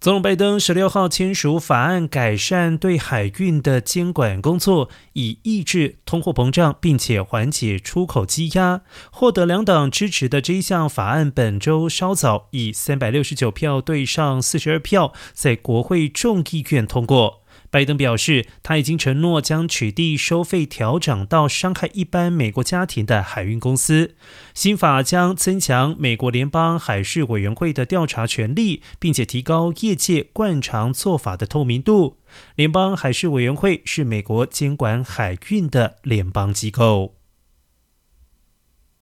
总统拜登十六号签署法案，改善对海运的监管工作，以抑制通货膨胀，并且缓解出口积压。获得两党支持的这一项法案，本周稍早以三百六十九票对上四十二票，在国会众议院通过。拜登表示，他已经承诺将取缔收费调整到伤害一般美国家庭的海运公司。新法将增强美国联邦海事委员会的调查权力，并且提高业界惯常做法的透明度。联邦海事委员会是美国监管海运的联邦机构。